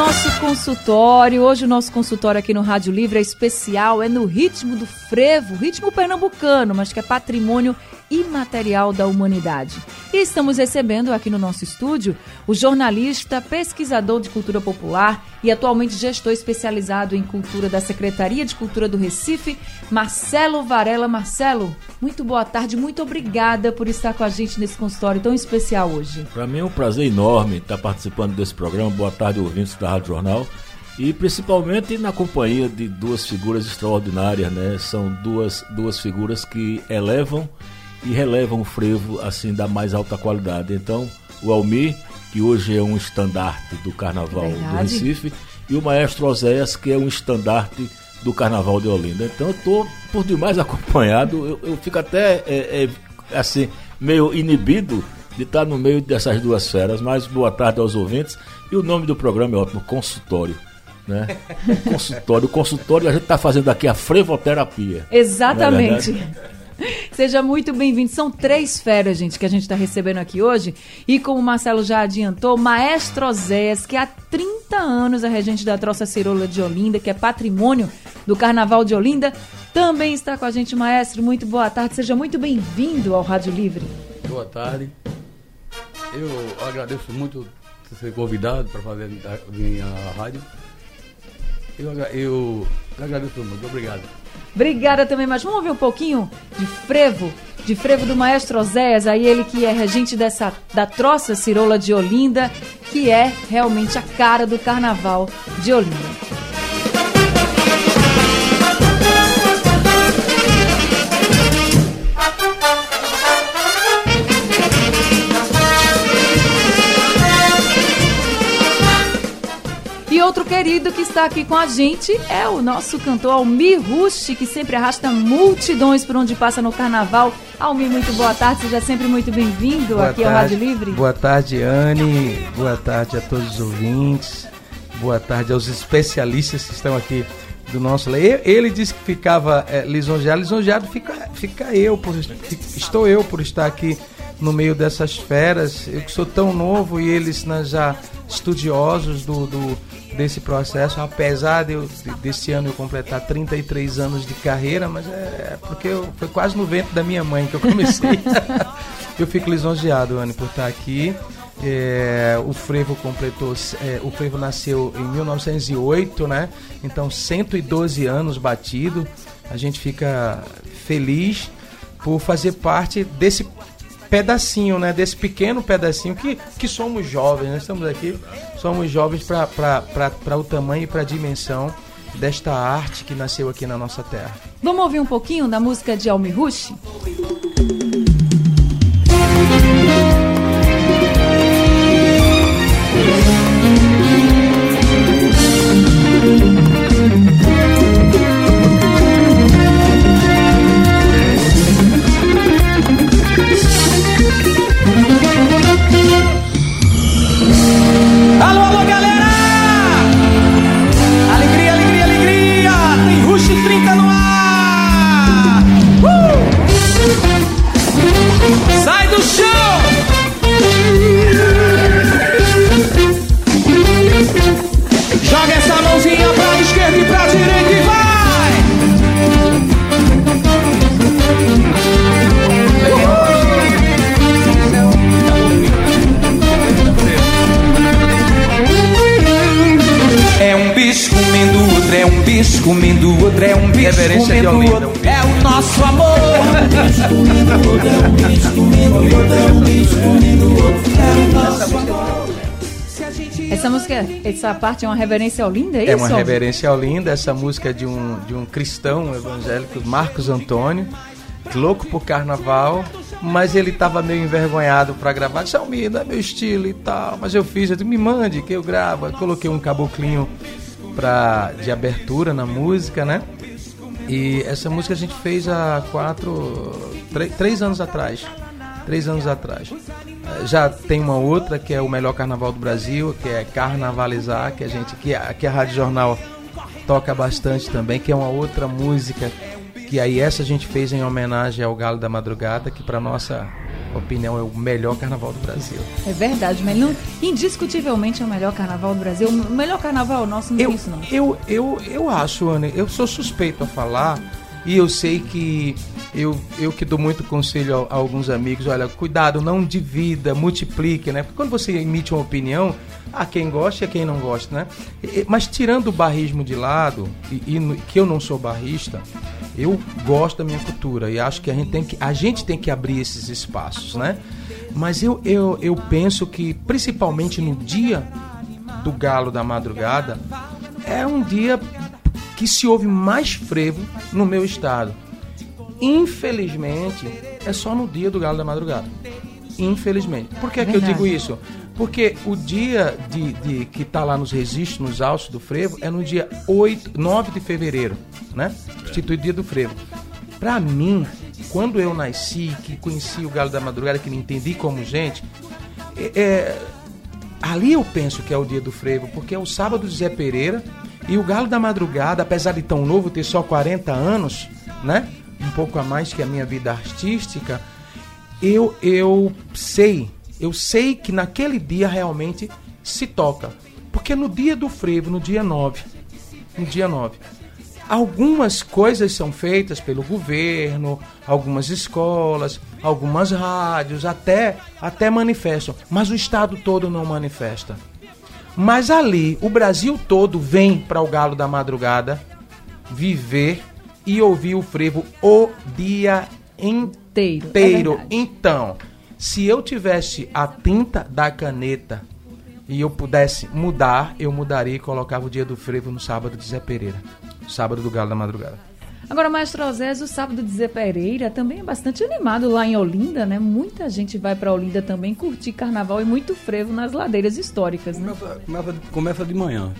nosso consultório. Hoje o nosso consultório aqui no Rádio Livre é especial, é no ritmo do frevo, ritmo pernambucano, mas que é patrimônio imaterial da humanidade. E estamos recebendo aqui no nosso estúdio o jornalista, pesquisador de cultura popular e atualmente gestor especializado em cultura da Secretaria de Cultura do Recife, Marcelo Varela. Marcelo, muito boa tarde, muito obrigada por estar com a gente nesse consultório tão especial hoje. Para mim é um prazer enorme estar participando desse programa. Boa tarde, ouvintes da Rádio Jornal e principalmente na companhia de duas figuras extraordinárias, né? São duas, duas figuras que elevam e relevam o frevo assim da mais alta qualidade. Então, o Almir, que hoje é um estandarte do Carnaval Verdade. do Recife, e o Maestro Oséias, que é um estandarte do Carnaval de Olinda. Então, eu estou por demais acompanhado, eu, eu fico até é, é, assim meio inibido de estar no meio dessas duas feras. Mas boa tarde aos ouvintes. E o nome do programa é ótimo, Consultório. Né? consultório. O consultório a gente está fazendo aqui a frevoterapia. Exatamente. Seja muito bem-vindo. São três feras, gente, que a gente está recebendo aqui hoje. E como o Marcelo já adiantou, Maestro Osés, que há 30 anos é regente da Troça Cirola de Olinda, que é patrimônio do Carnaval de Olinda, também está com a gente, Maestro. Muito boa tarde. Seja muito bem-vindo ao Rádio Livre. Boa tarde. Eu agradeço muito ser convidado para fazer vir à rádio. Eu, eu agradeço muito. Obrigado. Obrigada também, mas vamos ouvir um pouquinho de frevo, de frevo do maestro Oséias, aí ele que é regente dessa da troça cirola de Olinda, que é realmente a cara do carnaval de Olinda. Querido que está aqui com a gente é o nosso cantor Almir Rush, que sempre arrasta multidões por onde passa no carnaval. Almir, muito boa tarde, seja sempre muito bem-vindo aqui tarde, ao Rádio Livre. Boa tarde, Anne. Boa tarde a todos os ouvintes. Boa tarde aos especialistas que estão aqui do nosso Ele disse que ficava é, lisonjeado, lisonjeado fica, fica eu, por, estou eu por estar aqui no meio dessas feras. Eu que sou tão novo e eles né, já estudiosos do, do desse processo, apesar de eu, desse ano eu completar 33 anos de carreira, mas é, é porque eu, foi quase no vento da minha mãe que eu comecei. eu fico lisonjeado, Anne, por estar aqui. É, o frevo completou, é, o frevo nasceu em 1908, né? Então 112 anos batido. A gente fica feliz por fazer parte desse pedacinho, né? Desse pequeno pedacinho que, que somos jovens, né? estamos aqui, somos jovens para o tamanho e para a dimensão desta arte que nasceu aqui na nossa terra. Vamos ouvir um pouquinho da música de Almi Rush? galera! Comendo o outro, é um bicho Reverência comendo o outro. É o nosso amor. É o outro, é um o nosso amor. Essa música, essa parte é uma reverência ao Linda, é isso? É uma reverência ao Linda, essa música é de um, de um cristão evangélico, Marcos Antônio, louco por carnaval, mas ele estava meio envergonhado para gravar. Disse, Almir, não é meu estilo e tal, mas eu fiz, eu disse, me mande que eu gravo. Eu coloquei um caboclinho pra, de abertura na música, né? E essa música a gente fez há quatro, três, três anos atrás. Três anos atrás. Eh, Já tem uma outra que é o melhor carnaval do Brasil, que é Carnavalizar, que a gente que a, que a Rádio Jornal toca bastante também, que é uma outra música que aí essa a gente fez em homenagem ao Galo da Madrugada, que para nossa opinião é o melhor carnaval do Brasil. É verdade, mas não, indiscutivelmente é o melhor carnaval do Brasil. O melhor carnaval nosso não Eu, tem isso, não. eu, eu, eu acho, Ana, eu sou suspeito a falar e eu sei que eu, eu que dou muito conselho a, a alguns amigos, olha, cuidado, não divida, multiplique, né? Porque quando você emite uma opinião, há quem gosta e há quem não gosta, né? Mas tirando o barrismo de lado, e, e que eu não sou barrista, eu gosto da minha cultura e acho que a gente tem que, a gente tem que abrir esses espaços, né? Mas eu, eu, eu penso que, principalmente no dia do Galo da Madrugada, é um dia que se ouve mais frevo no meu estado. Infelizmente, é só no dia do Galo da Madrugada. Infelizmente. Por que, que eu digo isso? Porque o dia de, de- que está lá nos registros, nos autos do frevo, é no dia 8, 9 de fevereiro, né? Instituído dia do frevo. Para mim, quando eu nasci, que conheci o Galo da Madrugada, que me entendi como gente, é- é, ali eu penso que é o dia do frevo, porque é o sábado de Zé Pereira e o Galo da Madrugada, apesar de tão novo, ter só 40 anos, né? Um pouco a mais que a minha vida artística, eu, eu sei, eu sei que naquele dia realmente se toca. Porque no dia do frevo, no dia 9, no dia 9, algumas coisas são feitas pelo governo, algumas escolas, algumas rádios, até, até manifestam, mas o estado todo não manifesta. Mas ali, o Brasil todo vem para o Galo da Madrugada viver e ouvir o frevo o dia Inteiro. é inteiro. verdade. então, se eu tivesse a tinta da caneta e eu pudesse mudar, eu mudaria e colocava o dia do frevo no sábado de Zé Pereira. Sábado do Galo da Madrugada. Agora, Maestro Osés, o sábado de Zé Pereira também é bastante animado lá em Olinda, né? Muita gente vai para Olinda também curtir carnaval e muito frevo nas ladeiras históricas, né? Começa, começa, começa de manhã.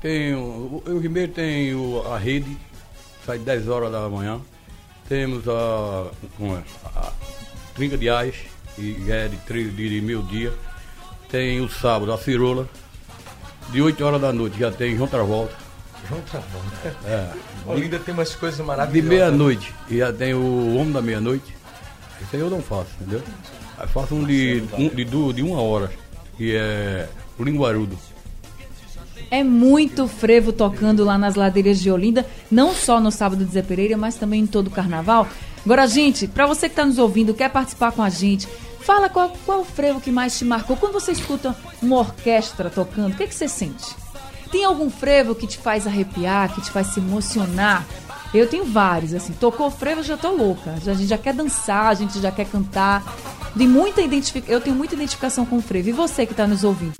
Tem, o, o Ribeiro tem o- a rede, sai 10 horas da manhã. Temos a, como é, a trinca de ais, e é de, tri- de mil dia. Tem o sábado, a cirola. De 8 horas da noite já tem João Travolta. João Travolta. É. Olinda tem umas coisas De maravilhosas. meia-noite e já tem o Homem da Meia-Noite. Esse aí eu não faço, entendeu? Aí faço um de, um, de, de uma hora, que é o Linguarudo. É muito frevo tocando lá nas ladeiras de Olinda, não só no sábado de Zé Pereira, mas também em todo o carnaval. Agora, gente, para você que está nos ouvindo, quer participar com a gente, fala qual, qual é o frevo que mais te marcou. Quando você escuta uma orquestra tocando, o que, que você sente? Tem algum frevo que te faz arrepiar, que te faz se emocionar? Eu tenho vários, assim, tocou frevo, já tô louca. A gente já quer dançar, a gente já quer cantar. Tem muita identific... Eu tenho muita identificação com o frevo. E você que está nos ouvindo?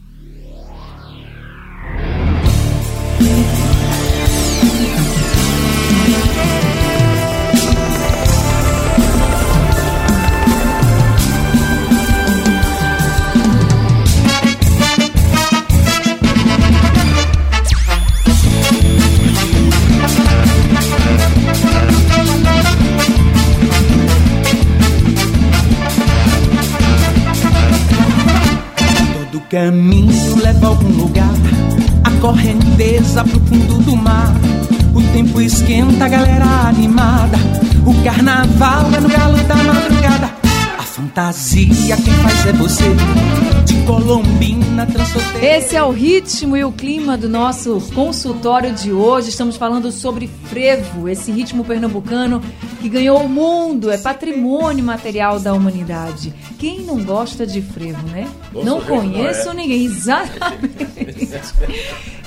Fantasia quem faz é você. De Colombina. Esse é o ritmo e o clima do nosso consultório de hoje. Estamos falando sobre frevo, esse ritmo pernambucano que ganhou o mundo, é patrimônio material da humanidade. Quem não gosta de frevo, né? Bom não sujeito, conheço não é? ninguém, exatamente.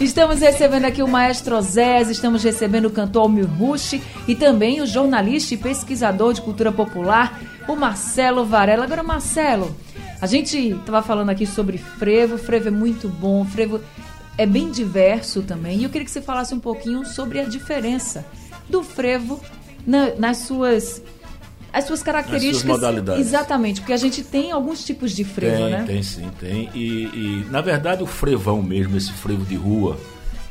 estamos recebendo aqui o maestro Osés, estamos recebendo o cantor Almir Rush e também o jornalista e pesquisador de cultura popular, o Marcelo Varela. Agora, Marcelo, a gente estava falando aqui sobre frevo, frevo é muito bom, frevo é bem diverso também. E eu queria que você falasse um pouquinho sobre a diferença do frevo na- nas suas as suas características. modalidades. Exatamente, porque a gente tem alguns tipos de frevo, tem, né? tem sim, tem. E, e, na verdade o frevão mesmo, esse frevo de rua,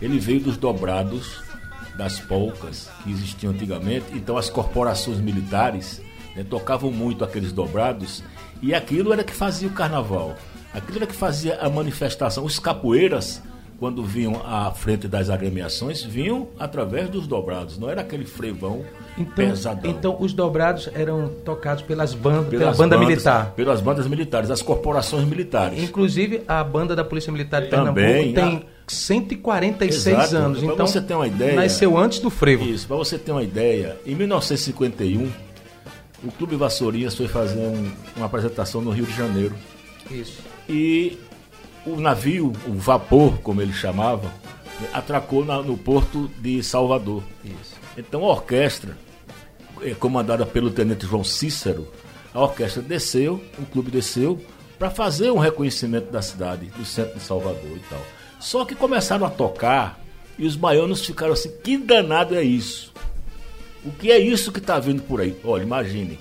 ele veio dos dobrados das polcas que existiam antigamente. Então as corporações militares né, tocavam muito aqueles dobrados e aquilo era que fazia o carnaval. Aquilo era que fazia a manifestação. Os capoeiras, quando vinham à frente das agremiações, vinham através dos dobrados. Não era aquele frevão Então, pesadão. então os dobrados eram tocados pelas bandas, pela Pelas banda bandas- militar. Pelas bandas militares, as corporações militares. Inclusive, a banda da Polícia Militar de Também, Pernambuco tem 146 Exato. anos. Pra Então, você ter uma ideia- nasceu antes do frevo. Isso, para você ter uma ideia, em 1951, o Clube Vassourinhas foi fazer um- uma apresentação no Rio de Janeiro. Isso. E o navio, o vapor, como eles chamavam, atracou na- no porto de Salvador. Isso. Então a orquestra, eh, comandada pelo tenente João Cícero, a orquestra desceu, o clube desceu, para fazer um reconhecimento da cidade, do centro de Salvador e tal. Só que começaram a tocar e os baianos ficaram assim: que danado é isso? O que é isso que está vindo por aí? Olha, imagine,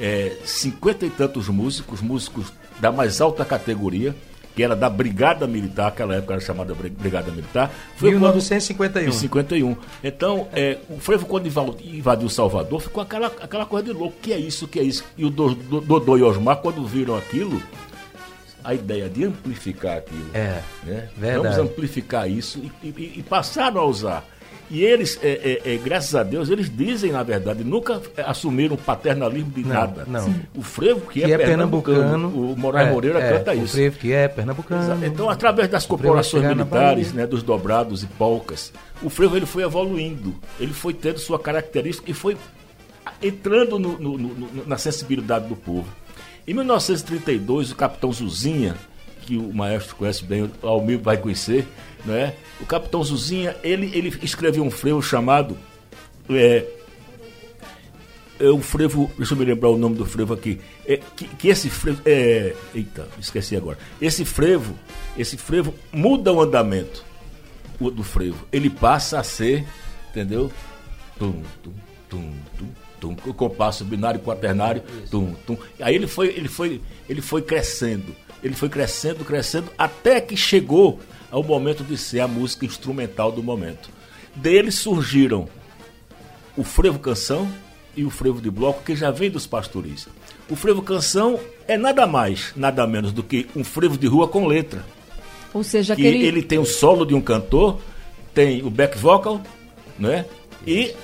é, cinquenta e tantos músicos, músicos da mais alta categoria, que era da Brigada Militar, aquela época era chamada Bri- Brigada Militar. Foi quando- 1951. em 51. Então, é, o frevo, quando invadiu Salvador, ficou aquela, aquela coisa de louco. que é isso? que é isso? E o Do- Do- Dodô e Osmar, quando viram aquilo, a ideia de amplificar aquilo. É, né? verdade. Vamos amplificar isso e, e- e passaram a usar. E eles, é, é, é, graças a Deus, eles dizem, na verdade, nunca é, assumiram paternalismo de Não, nada. não. O frevo, que, que é pernambucano. o Moraes É, Moreira é, canta o isso. frevo que é pernambucano. Então, através das corporações militares, né, dos dobrados e polcas, o frevo ele foi evoluindo, ele foi tendo sua característica e foi entrando no- no- no- no- na sensibilidade do povo. Em 1932, o capitão Zuzinha, que o maestro conhece bem, o Almir vai conhecer, né? o capitão Zuzinha, ele, ele escreveu um frevo chamado é, é o frevo, deixa eu me lembrar o nome do frevo aqui. É, que, que esse frevo. É, eita, esqueci agora. Esse frevo, esse frevo muda o andamento o- do frevo. Ele passa a ser, entendeu? Tum, tum, tum, tum, tum, o compasso binário quaternário, tum, tum. Aí ele foi, ele foi, ele foi crescendo. Ele foi crescendo, crescendo, até que chegou ao momento de ser a música instrumental do momento. Dele surgiram o frevo canção e o frevo de bloco, que já vem dos pastoris. O frevo canção é nada mais, nada menos do que um frevo de rua com letra. Ou seja, Que aquele. ele tem o solo de um cantor, tem o back vocal, né? E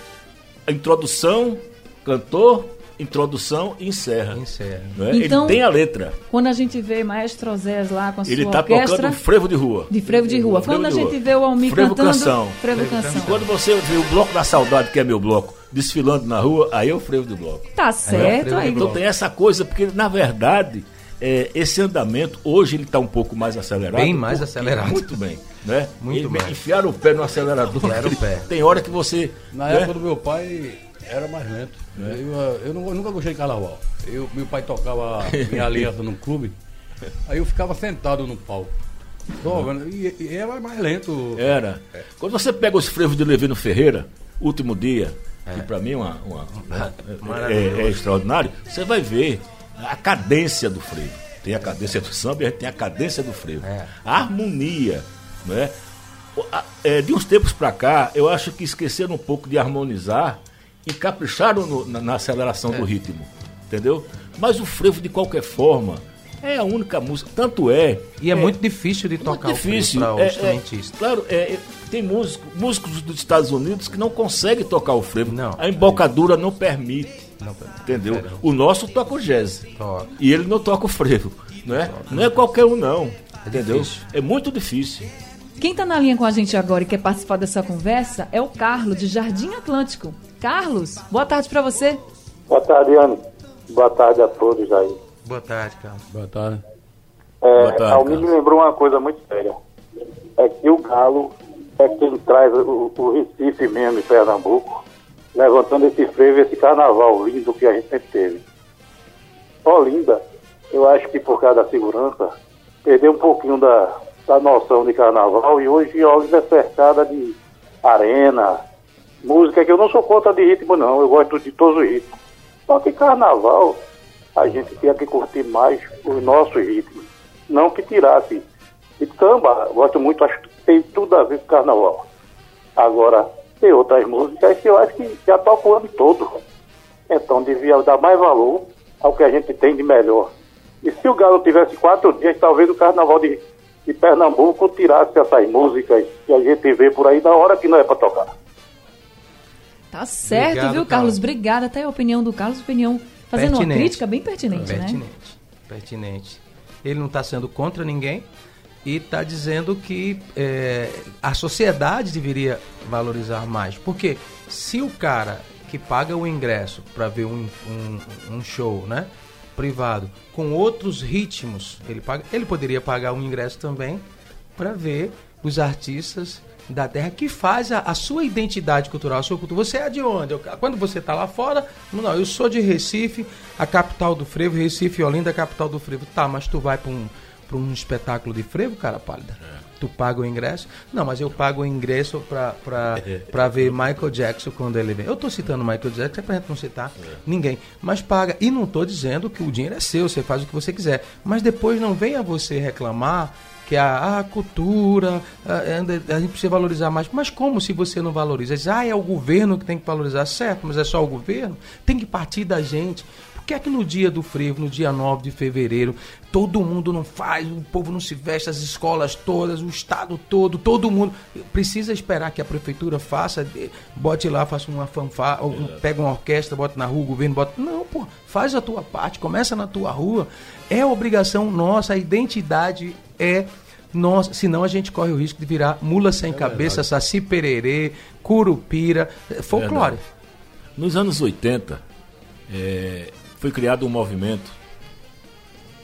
a introdução, cantor, introdução e encerra. Encerra. né? Então- ele tem a letra. Quando a gente vê Maestro Zés lá com a Ele sua está orquestra tocando frevo de rua. de frevo de rua. Frevo Quando a de rua. gente vê o Almir Frevo cantando. canção. Frevo Frevo canção. Quando você vê o bloco da saudade, que é meu bloco, desfilando na rua, aí é o frevo de bloco. Tá certo frevo de aí. Então tem essa coisa, porque na verdade, é, esse andamento, hoje ele está um pouco mais acelerado. Bem mais porque- acelerado. Muito bem. Né? Muito Ele- mais. Enfiaram o pé no acelerador. Enfiaram o pé. Tem hora que você. Na né? época do meu pai era mais lento. Eu, eu, não- eu nunca gostei de carnaval. Eu, meu pai tocava em aliança num clube, aí eu ficava sentado no palco. Só e, e era mais lento. Era. Quando você pega os frevos de Levino Ferreira, último dia, que pra mim é, uma, uma- né, é, é extraordinário, você vai ver a cadência do frevo. Tem a cadência do samba e tem a cadência do frevo. É. A harmonia, né? É, de uns tempos pra cá, eu acho que esqueceram um pouco de harmonizar e capricharam no- na, na aceleração É. do ritmo, entendeu? Mas o frevo, de qualquer forma, é a única música. Tanto é. E é, muito difícil de tocar Muito difícil. o frevo para o É, é, instrumentista. claro, é, é, tem músico, músicos dos Estados Unidos que não conseguem tocar o frevo. Não. A embocadura não permite. Não. Entendeu? É. O nosso toca o jazz. Toca. E ele não toca o frevo. Não é, não é qualquer um, não. entendeu? difícil. É muito difícil. Quem tá na linha com a gente agora e quer participar dessa conversa é o Carlos, de Jardim Atlântico. Carlos, boa tarde pra você. Boa tarde, Ana. Boa tarde a todos aí. Boa tarde, Carlos. Boa tarde. É, Boa tarde, Almir me lembrou uma coisa muito séria. É que o Galo é quem traz o, o Recife mesmo em Pernambuco, levantando esse frevo, esse carnaval lindo que a gente sempre teve. Olinda, eu acho que por causa da segurança, perdeu um pouquinho da, da noção de carnaval e hoje Olinda é cercada de arena, música que eu não sou contra de ritmo não, eu gosto de todos os ritmos. Só que carnaval, a gente tinha que curtir mais os nossos ritmos. Não que tirasse. E samba, gosto muito, acho que tem tudo a ver com carnaval. Agora, Tem outras músicas que eu acho que já toca o ano todo. Então devia dar mais valor ao que a gente tem de melhor. E se o Galo tivesse quatro dias, talvez o carnaval de, de Pernambuco tirasse essas músicas que a gente vê por aí na hora que não é para tocar. Tá certo, Obrigado, viu, Carlos? Carlos. Obrigada. Até a opinião do Carlos, opinião fazendo uma Pertinente. crítica bem pertinente, né? Pertinente. Pertinente. Ele não está sendo contra ninguém e está dizendo que é, a sociedade deveria valorizar mais. Porque se o cara que paga o ingresso para ver um, um, um show, né? Privado, com outros ritmos, ele, paga, ele poderia pagar um ingresso também para ver os artistas da terra que faz a, a sua identidade cultural, a sua cultura. Você é de onde? Eu- quando você está lá fora, não, eu sou de Recife, a capital do frevo, Recife Olinda, a capital do frevo. Tá, mas tu vai para um, pra um espetáculo de frevo, cara pálida? Tu paga o ingresso? Não, mas eu pago o ingresso pra ver Michael Jackson quando ele vem. Eu tô citando Michael Jackson, é pra gente não citar ninguém. Mas paga. E não tô dizendo que o dinheiro é seu, você faz o que você quiser. Mas depois não venha você reclamar que a, a cultura, a, a gente precisa valorizar mais. Mas como se você não valoriza? Ah, é o governo que tem que valorizar, certo, mas é só o governo? Tem que partir da gente. Que é que no dia do frevo, no dia 9 de fevereiro, todo mundo não faz, o povo não se veste, as escolas todas, o estado todo, todo mundo precisa esperar que a prefeitura faça, bote lá, faça uma fanfarra, ou pega uma orquestra, bota na rua, o governo bota. Não, pô, faz a tua parte, começa na tua rua. É obrigação nossa, a identidade é nossa, senão a gente corre o risco de virar mula sem cabeça, saci pererê, curupira, eh, folclore. Verdade. Nos anos 80, eh, foi criado um movimento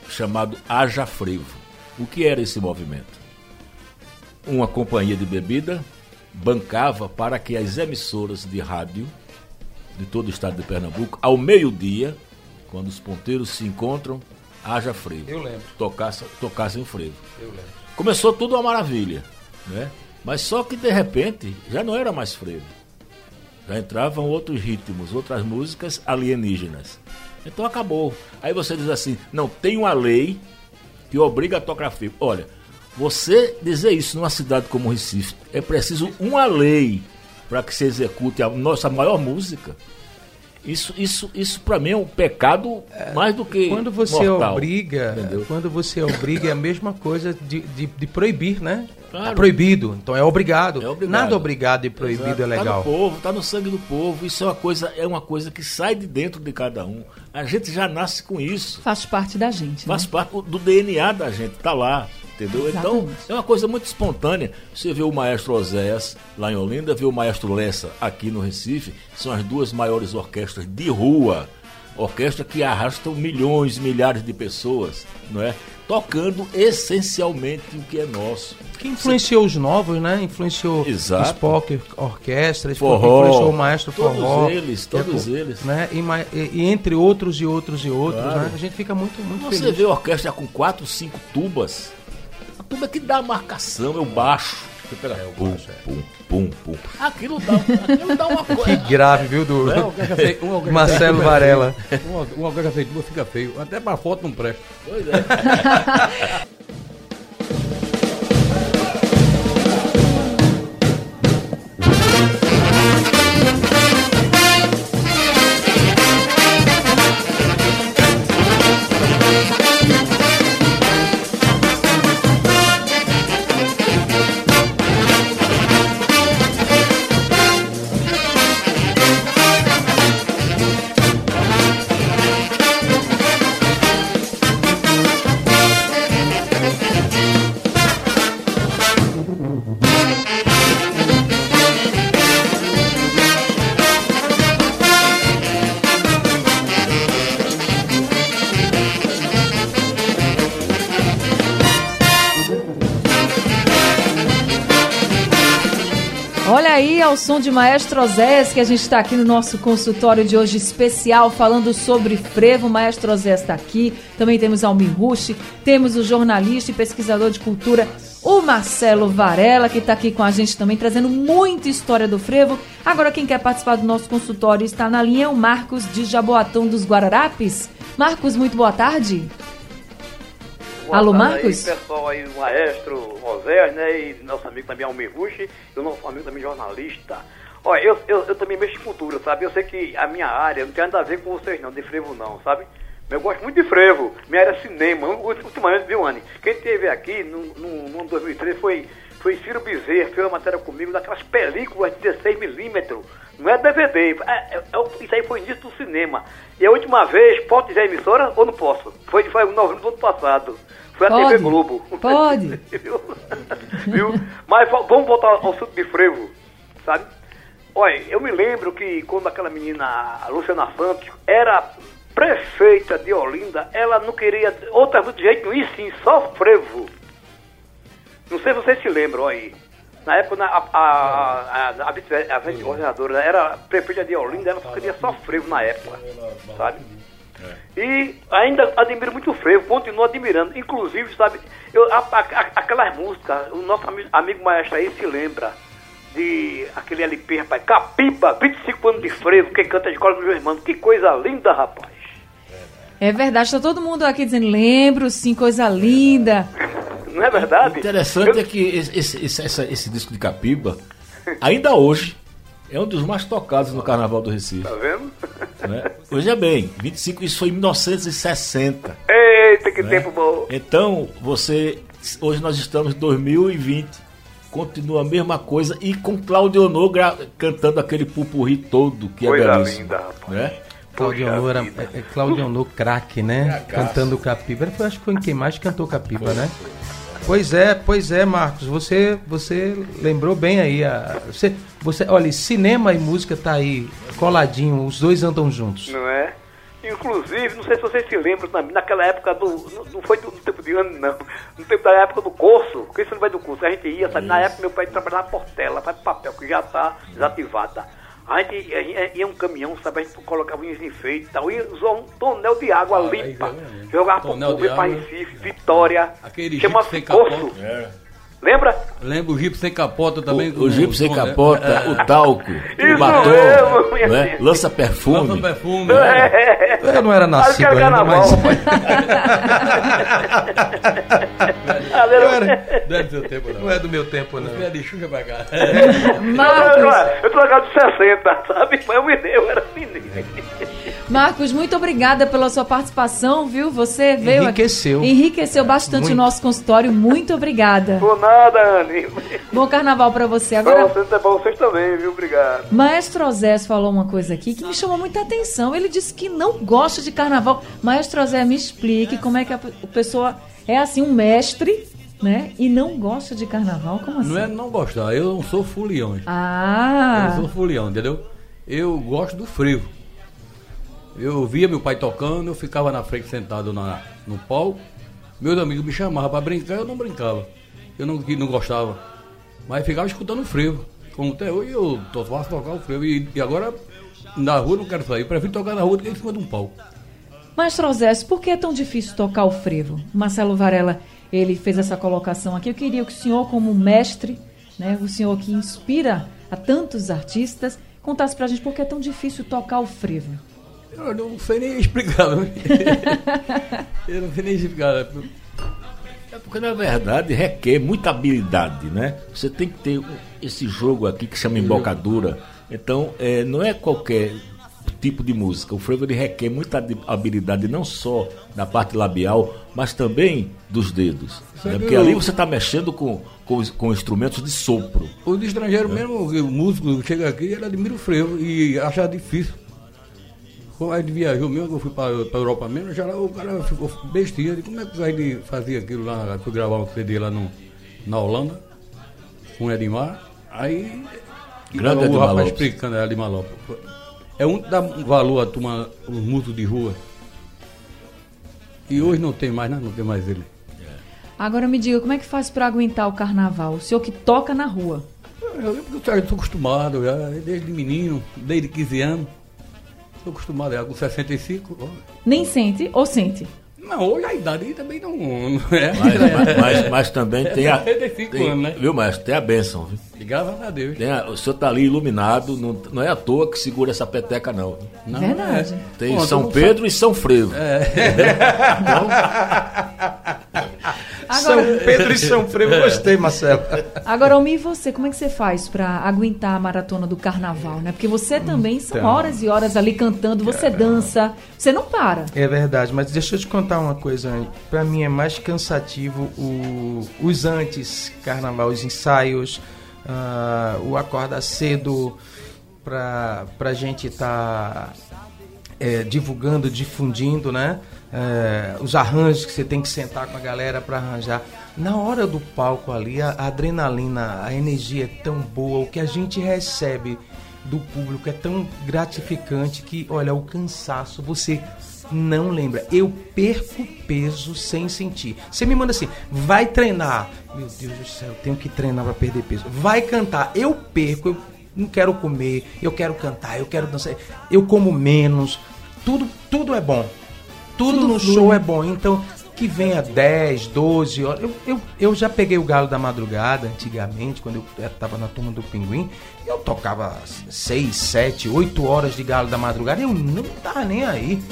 chamado Haja Frevo. O que era esse movimento? Uma companhia de bebida bancava para que as emissoras de rádio de todo o estado de Pernambuco, ao meio-dia, quando os ponteiros se encontram, haja frevo. Eu lembro. Tocassem, tocassem o frevo. Eu lembro. Começou tudo uma maravilha, né? Mas só que de repente já não era mais frevo. Já entravam outros ritmos, outras músicas alienígenas. Então acabou. Aí você diz assim: não, tem uma lei que obriga a tocar frevo. Olha, você dizer isso numa cidade como Recife, é preciso uma lei para que se execute a nossa maior música. Isso, isso, isso para mim é um pecado mais do que Quando você mortal, obriga, entendeu? quando você obriga é a mesma coisa de, de, de proibir, né? Claro. É proibido, então é obrigado. É obrigado. Nada obrigado e proibido Exato. é legal. Tá no povo, tá no sangue do povo. Isso é uma coisa, é uma coisa que sai de dentro de cada um. A gente já nasce com isso. Faz parte da gente, né? Faz parte do DNA da gente, tá lá. Entendeu? Então, Exatamente. é uma coisa muito espontânea. Você vê o maestro Oséias lá em Olinda, vê o maestro Lessa aqui no Recife, são as duas maiores orquestras de rua. Orquestra que arrastam milhões, milhares de pessoas, não é? Tocando essencialmente o que é nosso. Que influenciou os novos, né? Influenciou Exato. Spock Orquestra, Forró. influenciou o Maestro Todos Forró. eles, todos É, eles. Né? E, e- entre outros e outros e outros, Claro. né? A gente fica muito, muito Você feliz. vê a orquestra com quatro, cinco tubas. A tuba que dá marcação, é o baixo. Você pega pum, pum, pum, pum. Aquilo dá, aquilo dá uma Que coisa. grave, viu, do É, Marcelo feio, Varela. Um, um orquestra feito fica feio. Até pra foto não presta. Pois é. som de Maestro Osés, que a gente está aqui no nosso consultório de hoje especial, falando sobre frevo. Maestro Osés está aqui. Também temos Almir Rush, temos o jornalista e pesquisador de cultura, o Marcelo Varela, que está aqui com a gente também, trazendo muita história do frevo. Agora, quem quer participar do nosso consultório está na linha, é o Marcos de Jaboatão dos Guararapes. Marcos, muito boa tarde. Boa Alô, tarde Marcos? Aí, pessoal aí, o maestro Moisés, né? E nosso amigo também Almir Rush, e o nosso amigo também jornalista, Olha, eu, eu, eu também mexo em cultura, sabe? Eu sei que a minha área não tem nada a ver com vocês não, de frevo não, sabe? Eu gosto muito de frevo. Minha área é cinema. Ultimamente, viu, Anne? Quem teve aqui no, no, no ano 2013 foi, foi Ciro Bezerra, fez uma matéria comigo daquelas películas de 16mm. Não é DVD. É, é, é, isso aí foi início do cinema. E a última vez, posso dizer a emissora ou não posso? Foi, foi em novembro do ano passado. Foi a Pode. TV Globo. Pode. Viu? Viu? Mas vamos voltar ao assunto de frevo, sabe? Olha, eu me lembro que quando aquela menina, a Luciana Santos, era prefeita de Olinda, ela não queria outra de jeito nenhum, e sim, só frevo. Não sei se vocês se lembram aí. Na época, na- a, a, a, a, vice- a vice-governadora era prefeita de Olinda, ela só queria só frevo na época, sabe? E ainda admiro muito o frevo, continuo admirando. Inclusive, sabe, eu, a- a- a- aquelas músicas, o nosso ami- amigo maestro aí se lembra de aquele LP, rapaz, Capiba, 25 anos de frevo, quem canta a escola do meu irmão. Que coisa linda, rapaz. É verdade, tá todo mundo aqui dizendo, lembro sim, coisa linda. Não é verdade? Interessante é que esse, esse, esse, esse disco de Capiba, ainda hoje, é um dos mais tocados no Carnaval do Recife. Tá vendo? Né? Veja bem, 25, isso foi em 1960. Eita, que né? tempo bom. Então, você. Hoje nós estamos em 2020. Continua a mesma coisa e com Claudio Honor cantando aquele pupurri todo, que Coisa é belíssimo. linda, rapaz. Né? Claudio Honor, é, é Claudio Honor craque, né? Cantando Capiba. Foi, acho que foi quem mais cantou Capiba, né? Pois é, pois é, Marcos. Você, você lembrou bem aí. A, você, você, olha, cinema e música tá aí coladinho. Os dois andam juntos. Não é? Inclusive, não sei se vocês se lembram, na- naquela época do. Não, não foi do, no tempo de ano, não. No tempo da época do curso, porque isso não vai do curso. A gente ia, sabe? Na época meu pai trabalhava na Portela, faz papel, que já está desativada. A gente, a gente ia um caminhão, sabe? A gente colocava uns enfeites e tal. Ia usar um tonel de água Ah, limpa. exatamente. Jogava pro Tonel de povo, pra. Recife, Vitória. Aquele sem curso. capota. Lembra? Lembra o Jeep sem capota também? O, o jipe sem né? capota, É. o talco, Isso o batom, mesmo, né? lança perfume. Lança perfume. né? Eu não era nascido ainda, carnaval, mas. Eu era- Não é do seu tempo, não. Não é do meu tempo, não. Você é de Xuxa pra cá. Marcos, Eu tô ligado de 60, sabe? Mas eu eu era menino. Marcos, muito obrigada pela sua participação, viu? Você veio aqui- Enriqueceu. enriqueceu bastante Muito. o nosso consultório. Muito obrigada. Por nada, Anny. Bom carnaval pra você. Pra Agora, vocês, é pra vocês também, viu? Obrigado. Maestro Osés falou uma coisa aqui que me chamou muita atenção. Ele disse que não gosta de carnaval. Maestro Osés, me explique como é que a pe- a pessoa é assim, um mestre, né? E não gosta de carnaval. Como assim? Não é não gostar, eu não sou fulião. Eu Ah, não sou fulião, entendeu? Eu gosto do frevo. Eu via meu pai tocando, eu ficava na frente sentado na, no palco. Meus amigos me chamavam para brincar, eu não brincava. Eu não, não gostava. Mas ficava escutando o frevo. Como até hoje eu tô, faço tocar o frevo. E, e agora na rua não quero sair. Prefiro tocar na rua do que em cima de um palco. Maestro Osés, por que é tão difícil tocar o frevo? Marcelo Varela, ele fez essa colocação aqui. Eu queria que o senhor, como mestre, né, o senhor que inspira a tantos artistas, contasse pra gente por que é tão difícil tocar o frevo. Eu não sei nem explicar. né? eu não sei nem explicar. É porque na verdade requer muita habilidade, né? Você tem que ter esse jogo aqui que chama embocadura. Então, é, não é qualquer tipo de música. O frevo ele requer muita habilidade, não só da parte labial, mas também dos dedos. né? Porque ali você está mexendo com, com, os- com instrumentos de sopro. O de estrangeiro mesmo, o músico chega aqui, ele admira o frevo e acha difícil. Quando a gente viajou mesmo, que eu fui para a Europa mesmo, já lá o cara ficou bestia. de Como é que a gente fazia aquilo lá? Fui gravar um CD lá no, na Holanda, com o Edmar. Aí Grande o Edmar rapaz Lopes. explicando, é Edmar Lopes. É um que dá valor a turma, os músicos de rua. E hoje não tem mais, né? Não tem mais ele. Agora me diga, como é que faz pra aguentar o carnaval? O senhor que toca na rua. Eu estou acostumado já, desde menino, desde 15 anos. Estou acostumado já com 65. ó. Nem sente ou sente? Não, hoje a idade também não, não é. Mas, mas- mas- mas também tem a. 75 tem- anos, né? Viu, mestre? Tem a bênção. Viu? E Graças a Deus. Tem a- o senhor está ali iluminado, não, não é à toa que segura essa peteca, não. Não, Verdade. é. Tem Pô, São Pedro e São Frevo. É. São Pedro e São Frevo, gostei, Marcelo. Agora, Almir, e você, como é que você faz pra aguentar a maratona do carnaval, né? Porque você também são Então. horas e horas ali cantando, você dança, você não para. É verdade, mas deixa eu te contar uma coisa. Pra mim é mais cansativo o- os antes carnaval, os ensaios, ah, o acordar cedo pra, pra gente estar divulgando, difundindo, né? É, os arranjos que você tem que sentar com a galera para arranjar. Na hora do palco ali, a, a adrenalina, a energia é tão boa, o que a gente recebe do público é tão gratificante que, olha, o cansaço você não lembra. Eu perco peso sem sentir. Você me manda assim, vai treinar. Meu Deus do céu, eu tenho que treinar para perder peso. Vai cantar. Eu perco, eu não quero comer, eu quero cantar, eu quero dançar. Eu como menos. Tudo, tudo é bom. Tudo, no show é bom. Então, que venha 10, 12 horas. Eu, eu, eu já peguei o galo da madrugada antigamente, quando eu estava na turma do Pinguim. Eu tocava 6, 7, 8 horas de galo da madrugada. Eu não tava nem aí.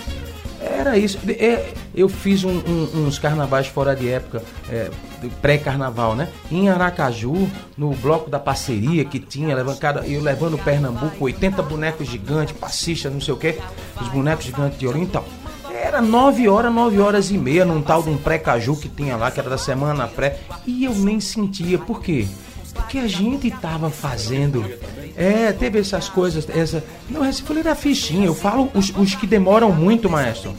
Era isso. É, eu fiz um- um- uns carnavais fora de época, é, pré-carnaval, né? Em Aracaju, no bloco da parceria que tinha, levando, cada, eu levando Pernambuco, 80 bonecos gigantes, passista, não sei o quê, os bonecos gigantes de Olinda. Então, era 9 horas, 9 horas e meia, num tal de um pré-caju que tinha lá, que era da semana pré, e eu nem sentia. Por quê? Porque a gente tava fazendo. É, teve essas coisas. Essa, não, esse foi da fichinha. Eu falo os, os que demoram muito, maestro.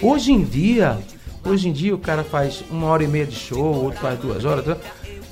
Hoje em dia, hoje em dia o cara faz uma hora e meia de show, outro faz duas horas. tá?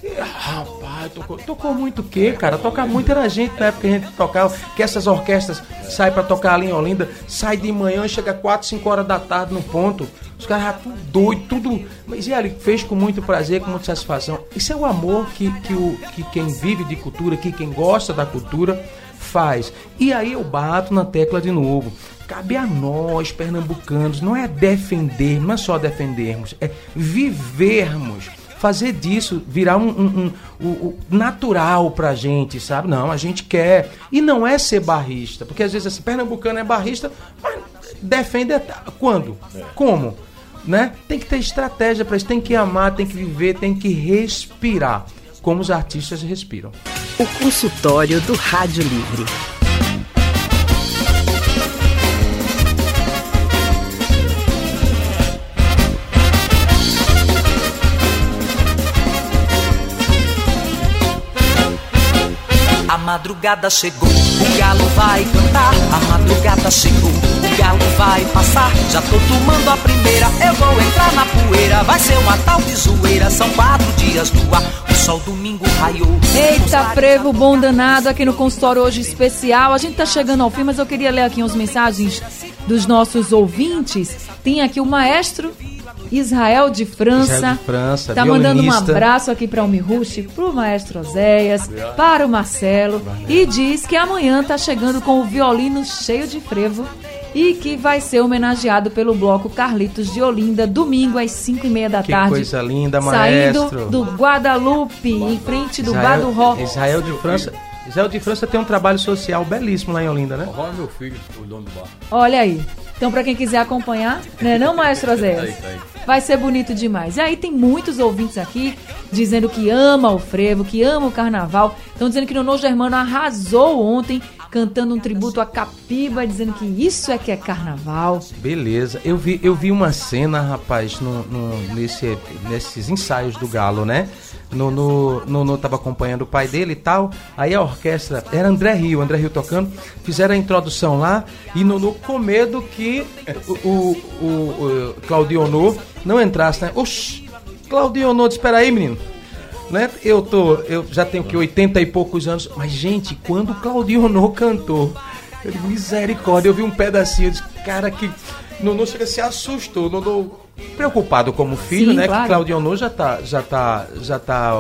E, rapaz, tocou, tocou muito o quê, cara? Tocar muito era a gente na época que a gente tocava, que essas orquestras saem pra tocar ali em Olinda, sai de manhã, chega 4, 5 horas da tarde no ponto. Os caras já tudo doido, tudo. Mas e ali, fez com muito prazer, com muita satisfação. Isso é o amor que, que, o, que quem vive de cultura, que quem gosta da cultura faz. E aí eu bato na tecla de novo. Cabe a nós, pernambucanos, não é defender, não é só defendermos, é vivermos. Fazer disso virar um, um- um- o natural pra gente, sabe? Não, a gente quer. E não é ser barrista, porque às vezes assim, pernambucano é barrista, mas defende quando? Como? Né? Tem que ter estratégia para isso, tem que amar, tem que viver, tem que respirar, como os artistas respiram. O consultório do Rádio Livre. A madrugada chegou, o galo vai cantar. A madrugada chegou, o galo vai passar. Já tô tomando a primeira, eu vou entrar na poeira. Vai ser uma tal de zoeira, são quatro dias no ar. O sol domingo raiou. Eita, frevo bom danado aqui no consultório hoje especial. A gente tá chegando ao fim, mas eu queria ler aqui umas mensagens dos nossos ouvintes. Tem aqui o maestro Israel de França. Israel de França, tá mandando um abraço aqui para o Mirushi, pro maestro Oséias, para o Marcelo e diz que amanhã tá chegando com o violino cheio de frevo e que vai ser homenageado pelo bloco Carlitos de Olinda domingo às 5 e meia da Que tarde. coisa linda, Saindo maestro. do Guadalupe, em frente do Bar do Ró. Israel de França. Israel de França tem um trabalho social belíssimo lá em Olinda, né? Olha meu filho, o dono do bar. Olha aí. Então, pra quem quiser acompanhar, né, não, Maestro aí. Vai ser bonito demais. E aí tem muitos ouvintes aqui dizendo que ama o frevo, que ama o carnaval. Estão dizendo que Nono Germano arrasou ontem cantando um tributo a Capiba, dizendo que isso é que é carnaval. Beleza. Eu vi, eu vi uma cena, rapaz, no, no- nesse, nesses ensaios do Galo, né? No, no, no, no tava acompanhando o pai dele e tal. Aí a orquestra, era André Rio, André Rio tocando, fizeram a introdução lá e Nono com medo que o, o, o, o não entrasse, né? Oxi, Claudionô, espera aí, menino. Né? Eu tô, eu já tenho que 80 e poucos anos, mas gente, quando o Claudionô cantou, eu digo, misericórdia, eu vi um pedacinho, eu disse, cara, que Nono chega se assustou, Nono preocupado como filho, Sim, né? claro. Que Claudionô já tá, já tá, já tá,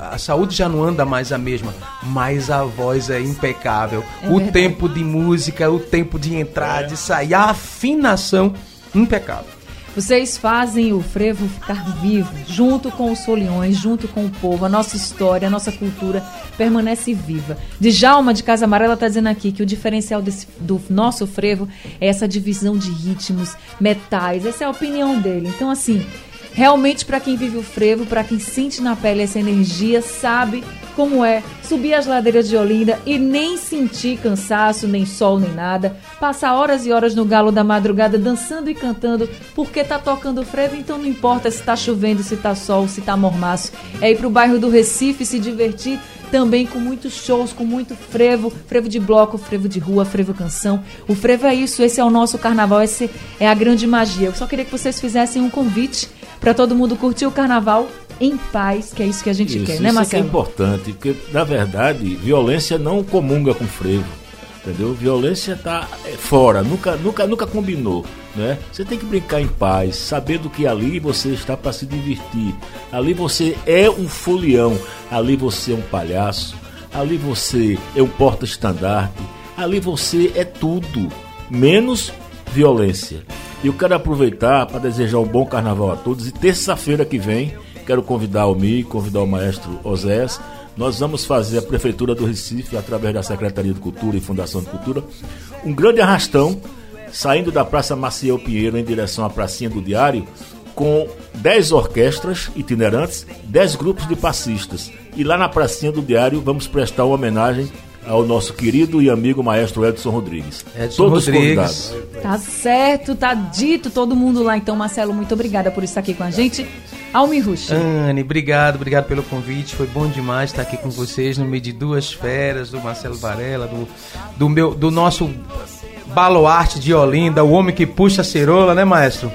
a saúde já não anda mais a mesma, mas a voz é impecável. É o verdade. tempo de música, o tempo de entrar, de sair, a afinação impecável. Vocês fazem o frevo ficar vivo, junto com os foliões, junto com o povo. A nossa história, a nossa cultura permanece viva. Djalma de Casa Amarela está dizendo aqui que o diferencial desse- do nosso frevo é essa divisão de ritmos, metais. Essa é a opinião dele. Então, assim, Realmente, para quem vive o frevo, para quem sente na pele essa energia, sabe como é subir as ladeiras de Olinda e nem sentir cansaço, nem sol, nem nada. Passar horas e horas no galo da madrugada dançando e cantando porque tá tocando frevo, então não importa se tá chovendo, se tá sol, se tá mormaço. É ir pro bairro do Recife se divertir também com muitos shows, com muito frevo, frevo de bloco, frevo de rua, frevo canção. O frevo é isso, esse é o nosso carnaval, esse é a grande magia. Eu só queria que vocês fizessem um convite para todo mundo curtir o carnaval em paz, que é isso que a gente Isso, quer, né, isso é Marcelo? importante, porque na verdade violência não comunga com frevo, entendeu? Violência tá é, fora, nunca, nunca, nunca combinou, né? Você tem que brincar em paz, sabendo que ali você está para se divertir, ali você é um folião, ali você é um palhaço, ali você é um porta-estandarte, ali você é tudo, menos violência. E eu quero aproveitar para desejar um bom carnaval a todos. E terça-feira que vem, quero convidar o Mi, convidar o maestro Osés. Nós vamos fazer a Prefeitura do Recife, através da Secretaria de Cultura e Fundação de Cultura, um grande arrastão, saindo da Praça Maciel Pinheiro em direção à Pracinha do Diário, com 10 orquestras itinerantes, 10 grupos de passistas. E lá na Pracinha do Diário vamos prestar uma homenagem ao nosso querido e amigo maestro Edson Rodrigues. Edson Todos Rodrigues. convidados. Tá certo, tá dito todo mundo lá. Então, Marcelo, muito obrigada por estar aqui com a gente. Almi Rush. Anne, obrigado, obrigado pelo convite. Foi bom demais estar aqui com vocês no meio de duas feras, do Marcelo Varela, do, do, meu, do nosso baluarte de Olinda, o homem que puxa a cerola, né, maestro?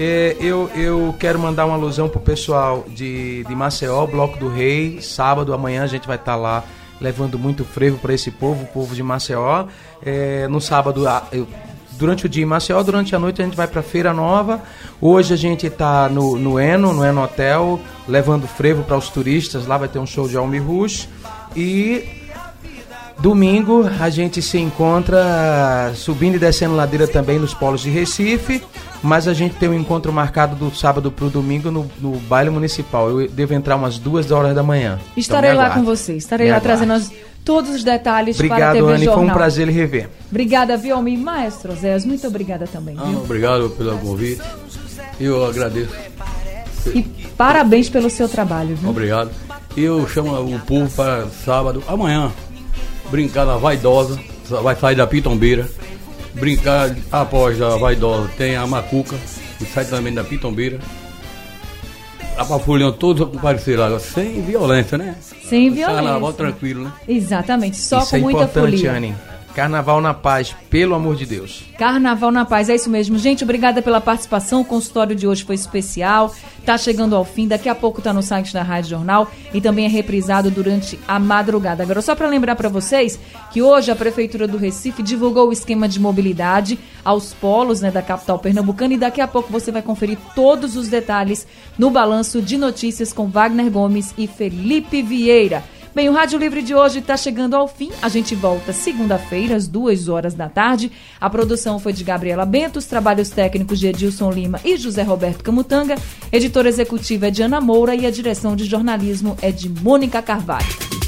É, eu, eu quero mandar uma alusão pro pessoal de, de Maceió, Bloco do Rei. Sábado, amanhã, a gente vai estar lá levando muito frevo para esse povo, o povo de Maceió. É, no sábado, durante o dia em Maceió, durante a noite a gente vai para Feira Nova. Hoje a gente está no, no Eno, no Eno Hotel, levando frevo para os turistas. Lá vai ter um show de Almi Rush. E domingo a gente se encontra subindo e descendo ladeira também nos polos de Recife. Mas a gente tem um encontro marcado do sábado para o domingo no, no baile municipal. Eu devo entrar umas duas horas da manhã. Então Estarei me lá com você. Estarei Me lá aguarde. trazendo as- todos os detalhes para a Obrigado, TV Anne. Jornal. Foi um prazer lhe rever. Obrigada, viu, Almi? Maestro Zé, muito obrigada também, Ah, viu? obrigado pelo convite. Eu agradeço. E parabéns pelo seu trabalho, viu? Obrigado. E eu chamo o povo para sábado, amanhã, brincar na Vaidosa, vai sair da Pitombeira. Brincar após a Vaidosa tem a Macuca, que sai também da Pitombeira. A Pafolhão todos compareceram lá, sem violência, né? Sem violência. Carnaval tranquilo, né? Exatamente, só Isso com é muita importante, folia. Anne. Carnaval na paz, pelo amor de Deus. Carnaval na Paz, é isso mesmo. Gente, obrigada pela participação. O consultório de hoje foi especial. Tá chegando ao fim. Daqui a pouco tá no site da Rádio Jornal e também é reprisado durante a madrugada. Agora, só para lembrar para vocês que hoje a Prefeitura do Recife divulgou o esquema de mobilidade aos polos né, da capital pernambucana e daqui a pouco você vai conferir todos os detalhes no balanço de notícias com Wagner Gomes e Felipe Vieira. Bem, o Rádio Livre de hoje está chegando ao fim. A gente volta segunda-feira, às duas horas da tarde. A produção foi de Gabriela Bento, os trabalhos técnicos de Edilson Lima e José Roberto Camutanga. Editora executiva é de Ana Moura e a direção de jornalismo é de Mônica Carvalho.